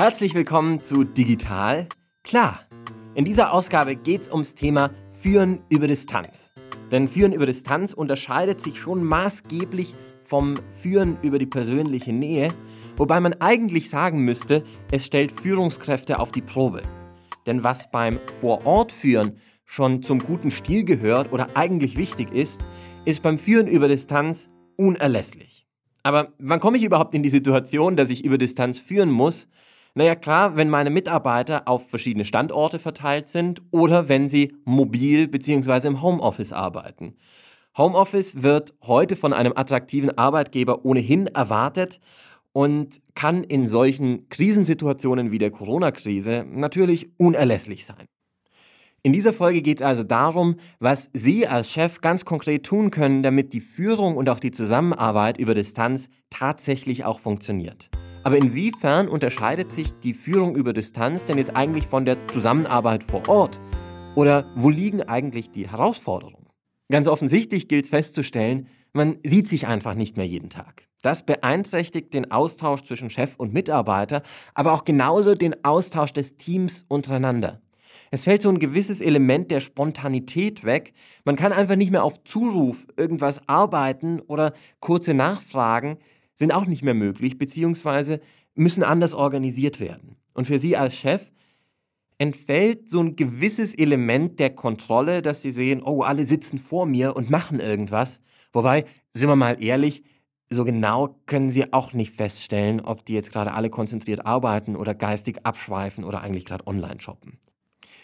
Herzlich willkommen zu Digital Klar. In dieser Ausgabe geht es ums Thema Führen über Distanz. Denn Führen über Distanz unterscheidet sich schon maßgeblich vom Führen über die persönliche Nähe, wobei man eigentlich sagen müsste, es stellt Führungskräfte auf die Probe. Denn was beim Vorortführen schon zum guten Stil gehört oder eigentlich wichtig ist, ist beim Führen über Distanz unerlässlich. Aber wann komme ich überhaupt in die Situation, dass ich über Distanz führen muss? Naja klar, wenn meine Mitarbeiter auf verschiedene Standorte verteilt sind oder wenn sie mobil bzw. im Homeoffice arbeiten. Homeoffice wird heute von einem attraktiven Arbeitgeber ohnehin erwartet und kann in solchen Krisensituationen wie der Corona-Krise natürlich unerlässlich sein. In dieser Folge geht es also darum, was Sie als Chef ganz konkret tun können, damit die Führung und auch die Zusammenarbeit über Distanz tatsächlich auch funktioniert. Aber inwiefern unterscheidet sich die Führung über Distanz denn jetzt eigentlich von der Zusammenarbeit vor Ort? Oder wo liegen eigentlich die Herausforderungen? Ganz offensichtlich gilt es festzustellen, man sieht sich einfach nicht mehr jeden Tag. Das beeinträchtigt den Austausch zwischen Chef und Mitarbeiter, aber auch genauso den Austausch des Teams untereinander. Es fällt so ein gewisses Element der Spontanität weg. Man kann einfach nicht mehr auf Zuruf irgendwas arbeiten oder kurze Nachfragen sind auch nicht mehr möglich, beziehungsweise müssen anders organisiert werden. Und für Sie als Chef entfällt so ein gewisses Element der Kontrolle, dass Sie sehen, oh, alle sitzen vor mir und machen irgendwas. Wobei, sind wir mal ehrlich, so genau können Sie auch nicht feststellen, ob die jetzt gerade alle konzentriert arbeiten oder geistig abschweifen oder eigentlich gerade online shoppen.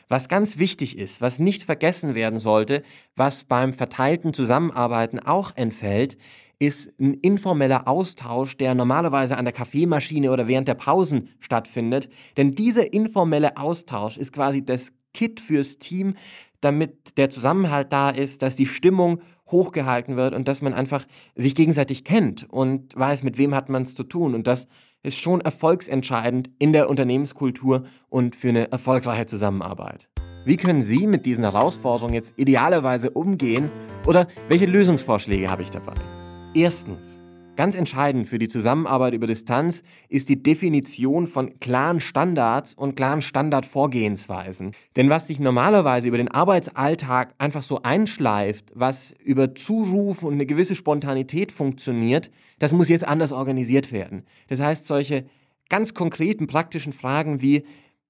Was ganz wichtig ist, was nicht vergessen werden sollte, was beim verteilten Zusammenarbeiten auch entfällt, ist ein informeller Austausch, der normalerweise an der Kaffeemaschine oder während der Pausen stattfindet. Denn dieser informelle Austausch ist quasi das Kit fürs Team, damit der Zusammenhalt da ist, dass die Stimmung hochgehalten wird und dass man einfach sich gegenseitig kennt und weiß, mit wem hat man es zu tun. Und das ist schon erfolgsentscheidend in der Unternehmenskultur und für eine erfolgreiche Zusammenarbeit. Wie können Sie mit diesen Herausforderungen jetzt idealerweise umgehen oder welche Lösungsvorschläge habe ich dabei? Erstens, ganz entscheidend für die Zusammenarbeit über Distanz ist die Definition von klaren Standards und klaren Standardvorgehensweisen. Denn was sich normalerweise über den Arbeitsalltag einfach so einschleift, was über Zuruf und eine gewisse Spontanität funktioniert, das muss jetzt anders organisiert werden. Das heißt, solche ganz konkreten praktischen Fragen wie,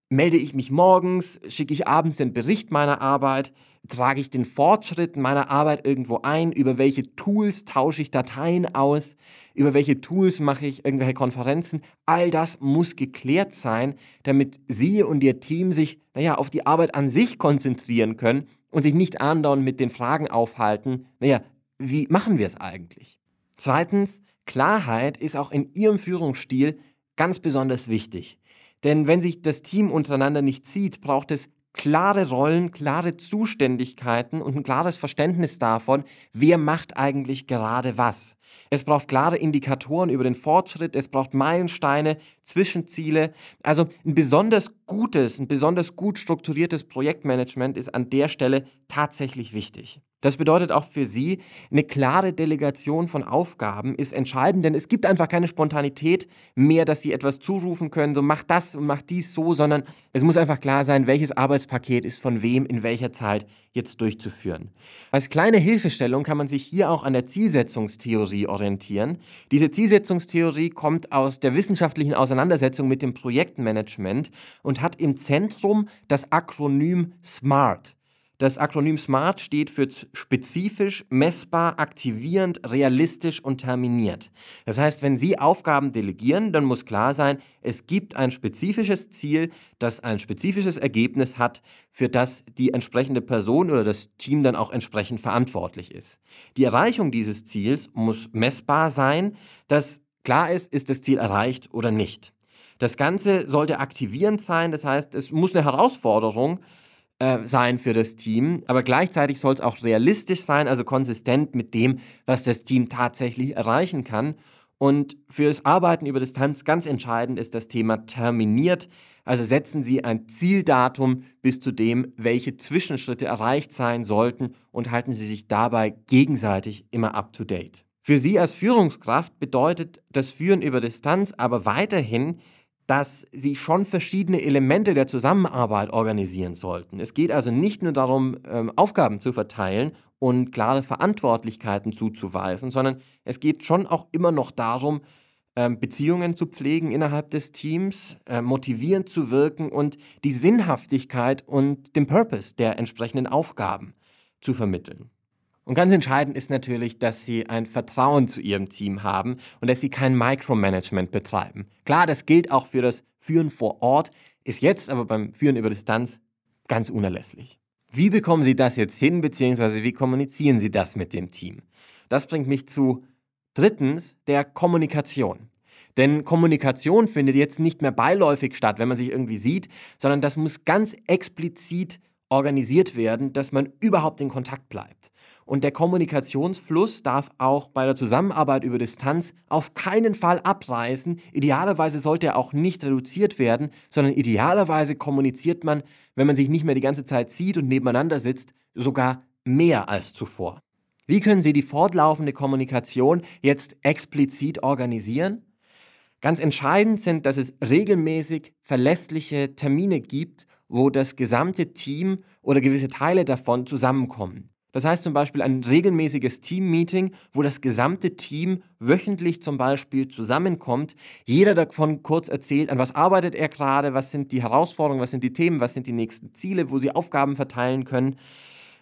Melde ich mich morgens, schicke ich abends den Bericht meiner Arbeit, trage ich den Fortschritt meiner Arbeit irgendwo ein, über welche Tools tausche ich Dateien aus, über welche Tools mache ich irgendwelche Konferenzen. All das muss geklärt sein, damit Sie und Ihr Team sich naja, auf die Arbeit an sich konzentrieren können und sich nicht andauernd mit den Fragen aufhalten, naja, wie machen wir es eigentlich? Zweitens, Klarheit ist auch in Ihrem Führungsstil ganz besonders wichtig. Denn wenn sich das Team untereinander nicht sieht, braucht es klare Rollen, klare Zuständigkeiten und ein klares Verständnis davon, wer macht eigentlich gerade was. Es braucht klare Indikatoren über den Fortschritt, es braucht Meilensteine, Zwischenziele. Also ein besonders gutes, ein besonders gut strukturiertes Projektmanagement ist an der Stelle tatsächlich wichtig. Das bedeutet auch für Sie, eine klare Delegation von Aufgaben ist entscheidend, denn es gibt einfach keine Spontanität mehr, dass Sie etwas zurufen können, so mach das und mach dies so, sondern es muss einfach klar sein, welches Arbeitspaket ist von wem in welcher Zeit jetzt durchzuführen. Als kleine Hilfestellung kann man sich hier auch an der Zielsetzungstheorie orientieren. Diese Zielsetzungstheorie kommt aus der wissenschaftlichen Auseinandersetzung mit dem Projektmanagement und hat im Zentrum das Akronym SMART. Das Akronym SMART steht für spezifisch, messbar, aktivierend, realistisch und terminiert. Das heißt, wenn Sie Aufgaben delegieren, dann muss klar sein, es gibt ein spezifisches Ziel, das ein spezifisches Ergebnis hat, für das die entsprechende Person oder das Team dann auch entsprechend verantwortlich ist. Die Erreichung dieses Ziels muss messbar sein, dass klar ist, ist das Ziel erreicht oder nicht. Das Ganze sollte aktivierend sein, das heißt, es muss eine Herausforderung sein äh, sein für das Team, aber gleichzeitig soll es auch realistisch sein, also konsistent mit dem, was das Team tatsächlich erreichen kann. Und für das Arbeiten über Distanz ganz entscheidend ist das Thema terminiert. Also setzen Sie ein Zieldatum bis zu dem, welche Zwischenschritte erreicht sein sollten und halten Sie sich dabei gegenseitig immer up-to-date. Für Sie als Führungskraft bedeutet das Führen über Distanz aber weiterhin dass sie schon verschiedene Elemente der Zusammenarbeit organisieren sollten. Es geht also nicht nur darum, ähm, Aufgaben zu verteilen und klare Verantwortlichkeiten zuzuweisen, sondern es geht schon auch immer noch darum, ähm, Beziehungen zu pflegen innerhalb des Teams, äh, motivierend zu wirken und die Sinnhaftigkeit und den Purpose der entsprechenden Aufgaben zu vermitteln. Und ganz entscheidend ist natürlich, dass sie ein Vertrauen zu ihrem Team haben und dass sie kein Micromanagement betreiben. Klar, das gilt auch für das Führen vor Ort, ist jetzt aber beim Führen über Distanz ganz unerlässlich. Wie bekommen Sie das jetzt hin, beziehungsweise wie kommunizieren Sie das mit dem Team? Das bringt mich zu drittens der Kommunikation. Denn Kommunikation findet jetzt nicht mehr beiläufig statt, wenn man sich irgendwie sieht, sondern das muss ganz explizit organisiert werden, dass man überhaupt in Kontakt bleibt. Und der Kommunikationsfluss darf auch bei der Zusammenarbeit über Distanz auf keinen Fall abreißen. Idealerweise sollte er auch nicht reduziert werden, sondern idealerweise kommuniziert man, wenn man sich nicht mehr die ganze Zeit sieht und nebeneinander sitzt, sogar mehr als zuvor. Wie können Sie die fortlaufende Kommunikation jetzt explizit organisieren? Ganz entscheidend sind, dass es regelmäßig verlässliche Termine gibt, wo das gesamte Team oder gewisse Teile davon zusammenkommen. Das heißt zum Beispiel ein regelmäßiges Team-Meeting, wo das gesamte Team wöchentlich zum Beispiel zusammenkommt. Jeder davon kurz erzählt, an was arbeitet er gerade, was sind die Herausforderungen, was sind die Themen, was sind die nächsten Ziele, wo sie Aufgaben verteilen können,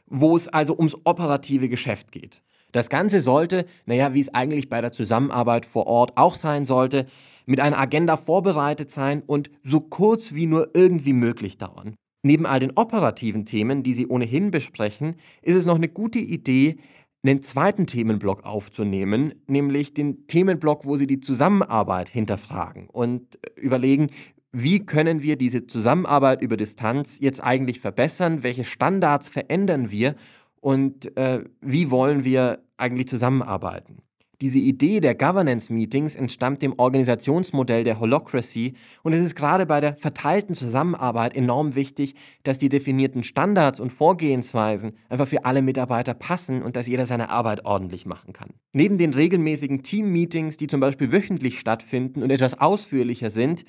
wo es also ums operative Geschäft geht. Das Ganze sollte, naja, wie es eigentlich bei der Zusammenarbeit vor Ort auch sein sollte, mit einer Agenda vorbereitet sein und so kurz wie nur irgendwie möglich dauern. Neben all den operativen Themen, die Sie ohnehin besprechen, ist es noch eine gute Idee, einen zweiten Themenblock aufzunehmen, nämlich den Themenblock, wo Sie die Zusammenarbeit hinterfragen und überlegen, wie können wir diese Zusammenarbeit über Distanz jetzt eigentlich verbessern, welche Standards verändern wir und äh, wie wollen wir eigentlich zusammenarbeiten. Diese Idee der Governance-Meetings entstammt dem Organisationsmodell der Holocracy und es ist gerade bei der verteilten Zusammenarbeit enorm wichtig, dass die definierten Standards und Vorgehensweisen einfach für alle Mitarbeiter passen und dass jeder seine Arbeit ordentlich machen kann. Neben den regelmäßigen Team-Meetings, die zum Beispiel wöchentlich stattfinden und etwas ausführlicher sind,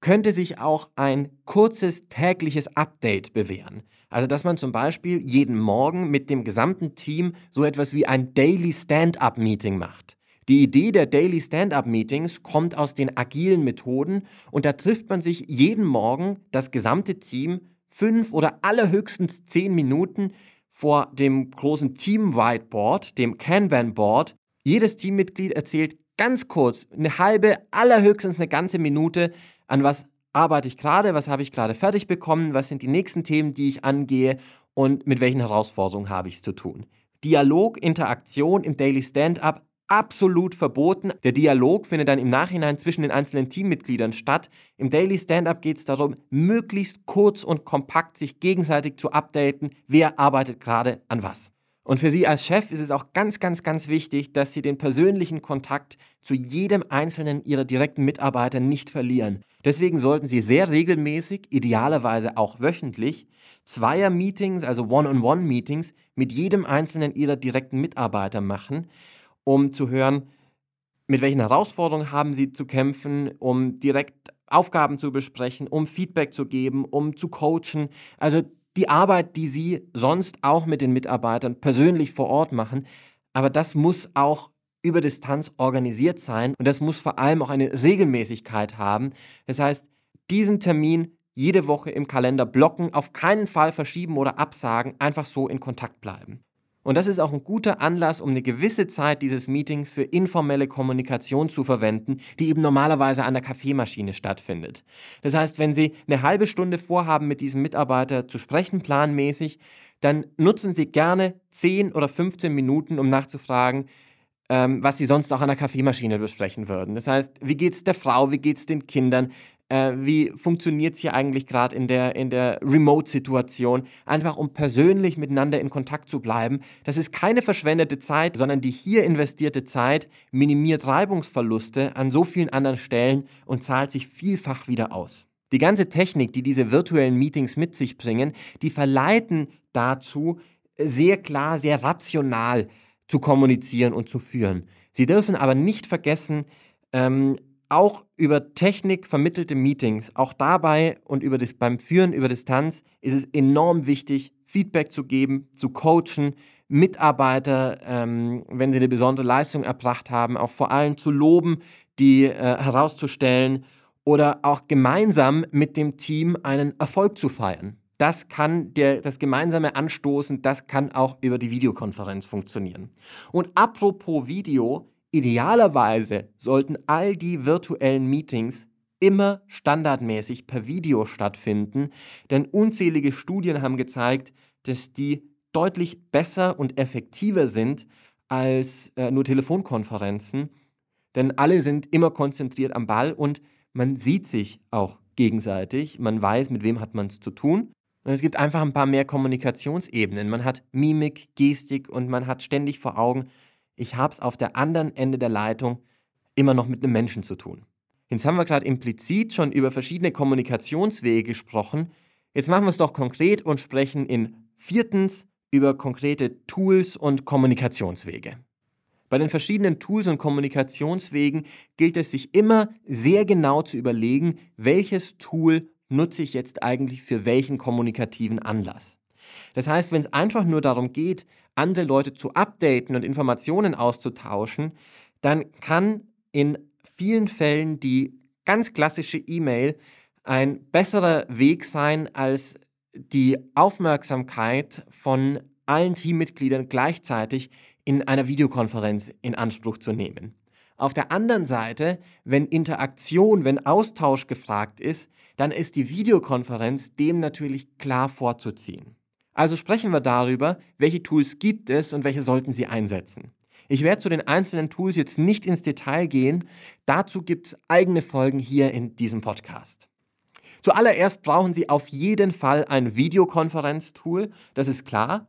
könnte sich auch ein kurzes tägliches Update bewähren. Also, dass man zum Beispiel jeden Morgen mit dem gesamten Team so etwas wie ein Daily Stand-up-Meeting macht. Die Idee der Daily Stand-up-Meetings kommt aus den agilen Methoden und da trifft man sich jeden Morgen, das gesamte Team, fünf oder allerhöchstens zehn Minuten vor dem großen Team-Whiteboard, dem Kanban-Board. Jedes Teammitglied erzählt ganz kurz, eine halbe, allerhöchstens eine ganze Minute, an was arbeite ich gerade, was habe ich gerade fertig bekommen, was sind die nächsten Themen, die ich angehe und mit welchen Herausforderungen habe ich es zu tun. Dialog, Interaktion im Daily Stand-up absolut verboten. Der Dialog findet dann im Nachhinein zwischen den einzelnen Teammitgliedern statt. Im Daily Stand-up geht es darum, möglichst kurz und kompakt sich gegenseitig zu updaten, wer arbeitet gerade an was. Und für Sie als Chef ist es auch ganz, ganz, ganz wichtig, dass Sie den persönlichen Kontakt zu jedem einzelnen Ihrer direkten Mitarbeiter nicht verlieren. Deswegen sollten Sie sehr regelmäßig, idealerweise auch wöchentlich, Zweier-Meetings, also One-on-One-Meetings mit jedem einzelnen Ihrer direkten Mitarbeiter machen, um zu hören, mit welchen Herausforderungen haben Sie zu kämpfen, um direkt Aufgaben zu besprechen, um Feedback zu geben, um zu coachen. Also die Arbeit, die Sie sonst auch mit den Mitarbeitern persönlich vor Ort machen. Aber das muss auch über Distanz organisiert sein und das muss vor allem auch eine Regelmäßigkeit haben. Das heißt, diesen Termin jede Woche im Kalender blocken, auf keinen Fall verschieben oder absagen, einfach so in Kontakt bleiben. Und das ist auch ein guter Anlass, um eine gewisse Zeit dieses Meetings für informelle Kommunikation zu verwenden, die eben normalerweise an der Kaffeemaschine stattfindet. Das heißt, wenn Sie eine halbe Stunde vorhaben, mit diesem Mitarbeiter zu sprechen, planmäßig, dann nutzen Sie gerne 10 oder 15 Minuten, um nachzufragen, ähm, was sie sonst auch an der Kaffeemaschine besprechen würden. Das heißt, wie geht es der Frau, wie geht es den Kindern, äh, wie funktioniert es hier eigentlich gerade in der, in der Remote-Situation, einfach um persönlich miteinander in Kontakt zu bleiben. Das ist keine verschwendete Zeit, sondern die hier investierte Zeit minimiert Reibungsverluste an so vielen anderen Stellen und zahlt sich vielfach wieder aus. Die ganze Technik, die diese virtuellen Meetings mit sich bringen, die verleiten dazu, sehr klar, sehr rational zu kommunizieren und zu führen. Sie dürfen aber nicht vergessen, ähm, auch über Technik vermittelte Meetings, auch dabei und über das, beim Führen über Distanz ist es enorm wichtig, Feedback zu geben, zu coachen, Mitarbeiter, ähm, wenn sie eine besondere Leistung erbracht haben, auch vor allem zu loben, die äh, herauszustellen oder auch gemeinsam mit dem Team einen Erfolg zu feiern. Das kann der, das gemeinsame Anstoßen, das kann auch über die Videokonferenz funktionieren. Und apropos Video, idealerweise sollten all die virtuellen Meetings immer standardmäßig per Video stattfinden, denn unzählige Studien haben gezeigt, dass die deutlich besser und effektiver sind als äh, nur Telefonkonferenzen, denn alle sind immer konzentriert am Ball und man sieht sich auch gegenseitig, man weiß, mit wem hat man es zu tun. Und es gibt einfach ein paar mehr Kommunikationsebenen. Man hat Mimik, Gestik und man hat ständig vor Augen, ich habe es auf der anderen Ende der Leitung immer noch mit einem Menschen zu tun. Jetzt haben wir gerade implizit schon über verschiedene Kommunikationswege gesprochen. Jetzt machen wir es doch konkret und sprechen in viertens über konkrete Tools und Kommunikationswege. Bei den verschiedenen Tools und Kommunikationswegen gilt es sich immer sehr genau zu überlegen, welches Tool nutze ich jetzt eigentlich für welchen kommunikativen Anlass. Das heißt, wenn es einfach nur darum geht, andere Leute zu updaten und Informationen auszutauschen, dann kann in vielen Fällen die ganz klassische E-Mail ein besserer Weg sein, als die Aufmerksamkeit von allen Teammitgliedern gleichzeitig in einer Videokonferenz in Anspruch zu nehmen. Auf der anderen Seite, wenn Interaktion, wenn Austausch gefragt ist, dann ist die Videokonferenz dem natürlich klar vorzuziehen. Also sprechen wir darüber, welche Tools gibt es und welche sollten Sie einsetzen. Ich werde zu den einzelnen Tools jetzt nicht ins Detail gehen, dazu gibt es eigene Folgen hier in diesem Podcast. Zuallererst brauchen Sie auf jeden Fall ein Videokonferenztool, das ist klar.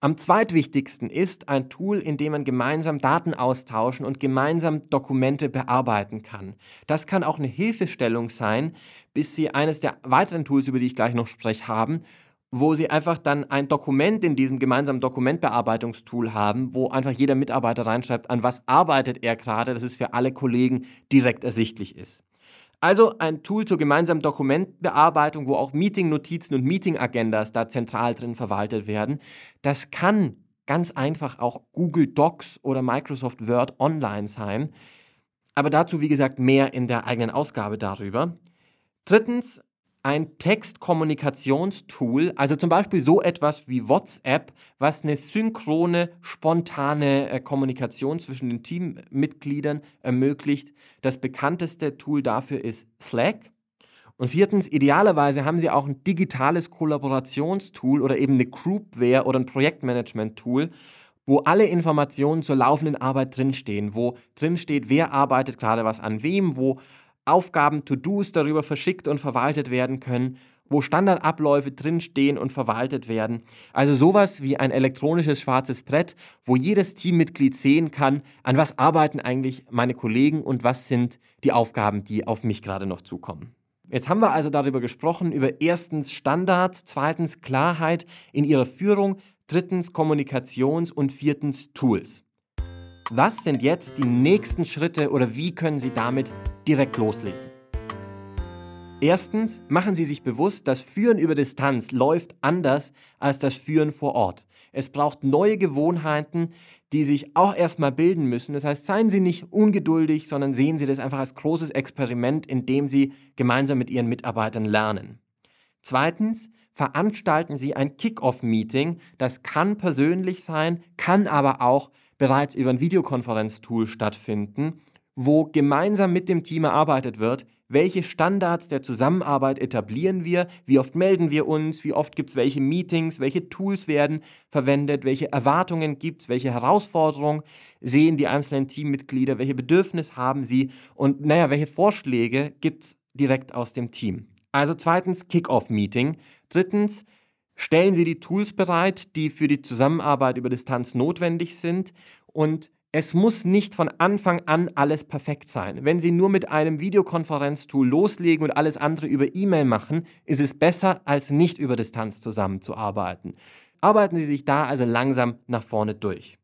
Am zweitwichtigsten ist ein Tool, in dem man gemeinsam Daten austauschen und gemeinsam Dokumente bearbeiten kann. Das kann auch eine Hilfestellung sein, bis Sie eines der weiteren Tools, über die ich gleich noch spreche, haben, wo Sie einfach dann ein Dokument in diesem gemeinsamen Dokumentbearbeitungstool haben, wo einfach jeder Mitarbeiter reinschreibt, an was arbeitet er gerade, dass es für alle Kollegen direkt ersichtlich ist. Also ein Tool zur gemeinsamen Dokumentbearbeitung, wo auch Meeting-Notizen und Meeting-Agendas da zentral drin verwaltet werden. Das kann ganz einfach auch Google Docs oder Microsoft Word online sein. Aber dazu, wie gesagt, mehr in der eigenen Ausgabe darüber. Drittens, ein Textkommunikationstool, also zum Beispiel so etwas wie WhatsApp, was eine synchrone, spontane äh, Kommunikation zwischen den Teammitgliedern ermöglicht. Das bekannteste Tool dafür ist Slack. Und viertens, idealerweise haben Sie auch ein digitales Kollaborationstool oder eben eine Groupware oder ein Projektmanagement-Tool, wo alle Informationen zur laufenden Arbeit drinstehen, wo drinsteht, wer arbeitet gerade was an wem, wo Aufgaben, To-Dos darüber verschickt und verwaltet werden können, wo Standardabläufe drinstehen und verwaltet werden. Also sowas wie ein elektronisches schwarzes Brett, wo jedes Teammitglied sehen kann, an was arbeiten eigentlich meine Kollegen und was sind die Aufgaben, die auf mich gerade noch zukommen. Jetzt haben wir also darüber gesprochen, über erstens Standards, zweitens Klarheit in ihrer Führung, drittens Kommunikations- und viertens Tools. Was sind jetzt die nächsten Schritte oder wie können Sie damit direkt loslegen? Erstens, machen Sie sich bewusst, das Führen über Distanz läuft anders als das Führen vor Ort. Es braucht neue Gewohnheiten, die sich auch erstmal bilden müssen. Das heißt, seien Sie nicht ungeduldig, sondern sehen Sie das einfach als großes Experiment, in dem Sie gemeinsam mit Ihren Mitarbeitern lernen. Zweitens, veranstalten Sie ein Kick-off-Meeting. Das kann persönlich sein, kann aber auch bereits über ein Videokonferenztool stattfinden, wo gemeinsam mit dem Team erarbeitet wird, welche Standards der Zusammenarbeit etablieren wir, wie oft melden wir uns, wie oft gibt es welche Meetings, welche Tools werden verwendet, welche Erwartungen gibt es, welche Herausforderungen sehen die einzelnen Teammitglieder, welche Bedürfnisse haben sie und naja, welche Vorschläge gibt es direkt aus dem Team. Also zweitens Kick-off-Meeting. Drittens Stellen Sie die Tools bereit, die für die Zusammenarbeit über Distanz notwendig sind und es muss nicht von Anfang an alles perfekt sein. Wenn Sie nur mit einem Videokonferenztool loslegen und alles andere über E-Mail machen, ist es besser, als nicht über Distanz zusammenzuarbeiten. Arbeiten Sie sich da also langsam nach vorne durch.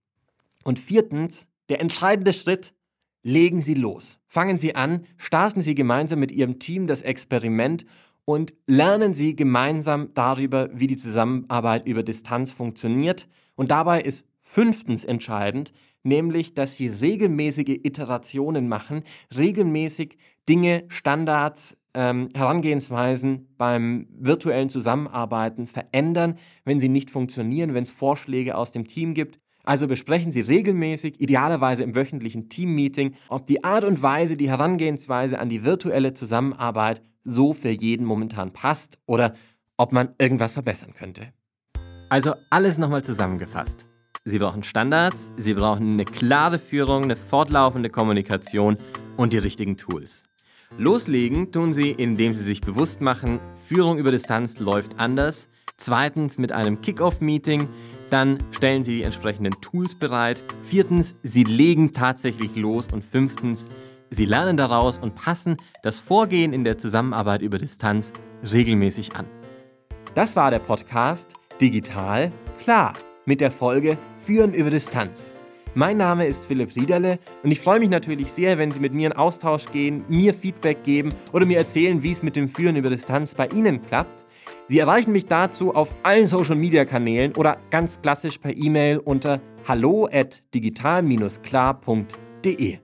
Und viertens, der entscheidende Schritt, legen Sie los. Fangen Sie an, starten Sie gemeinsam mit Ihrem Team das Experiment und lernen Sie gemeinsam darüber, wie die Zusammenarbeit über Distanz funktioniert. Und dabei ist fünftens entscheidend, nämlich, dass Sie regelmäßige Iterationen machen, regelmäßig Dinge, Standards, ähm, Herangehensweisen beim virtuellen Zusammenarbeiten verändern, wenn sie nicht funktionieren, wenn es Vorschläge aus dem Team gibt. Also besprechen Sie regelmäßig, idealerweise im wöchentlichen Teammeeting, ob die Art und Weise, die Herangehensweise an die virtuelle Zusammenarbeit so für jeden momentan passt oder ob man irgendwas verbessern könnte. Also alles nochmal zusammengefasst. Sie brauchen Standards, Sie brauchen eine klare Führung, eine fortlaufende Kommunikation und die richtigen Tools. Loslegen tun Sie, indem Sie sich bewusst machen, Führung über Distanz läuft anders. Zweitens mit einem Kick-off-Meeting. Dann stellen Sie die entsprechenden Tools bereit. Viertens, Sie legen tatsächlich los. Und fünftens, Sie lernen daraus und passen das Vorgehen in der Zusammenarbeit über Distanz regelmäßig an. Das war der Podcast Digital Klar mit der Folge Führen über Distanz. Mein Name ist Philipp Riederle und ich freue mich natürlich sehr, wenn Sie mit mir in Austausch gehen, mir Feedback geben oder mir erzählen, wie es mit dem Führen über Distanz bei Ihnen klappt. Sie erreichen mich dazu auf allen Social Media Kanälen oder ganz klassisch per E-Mail unter hallo at digital-klar.de.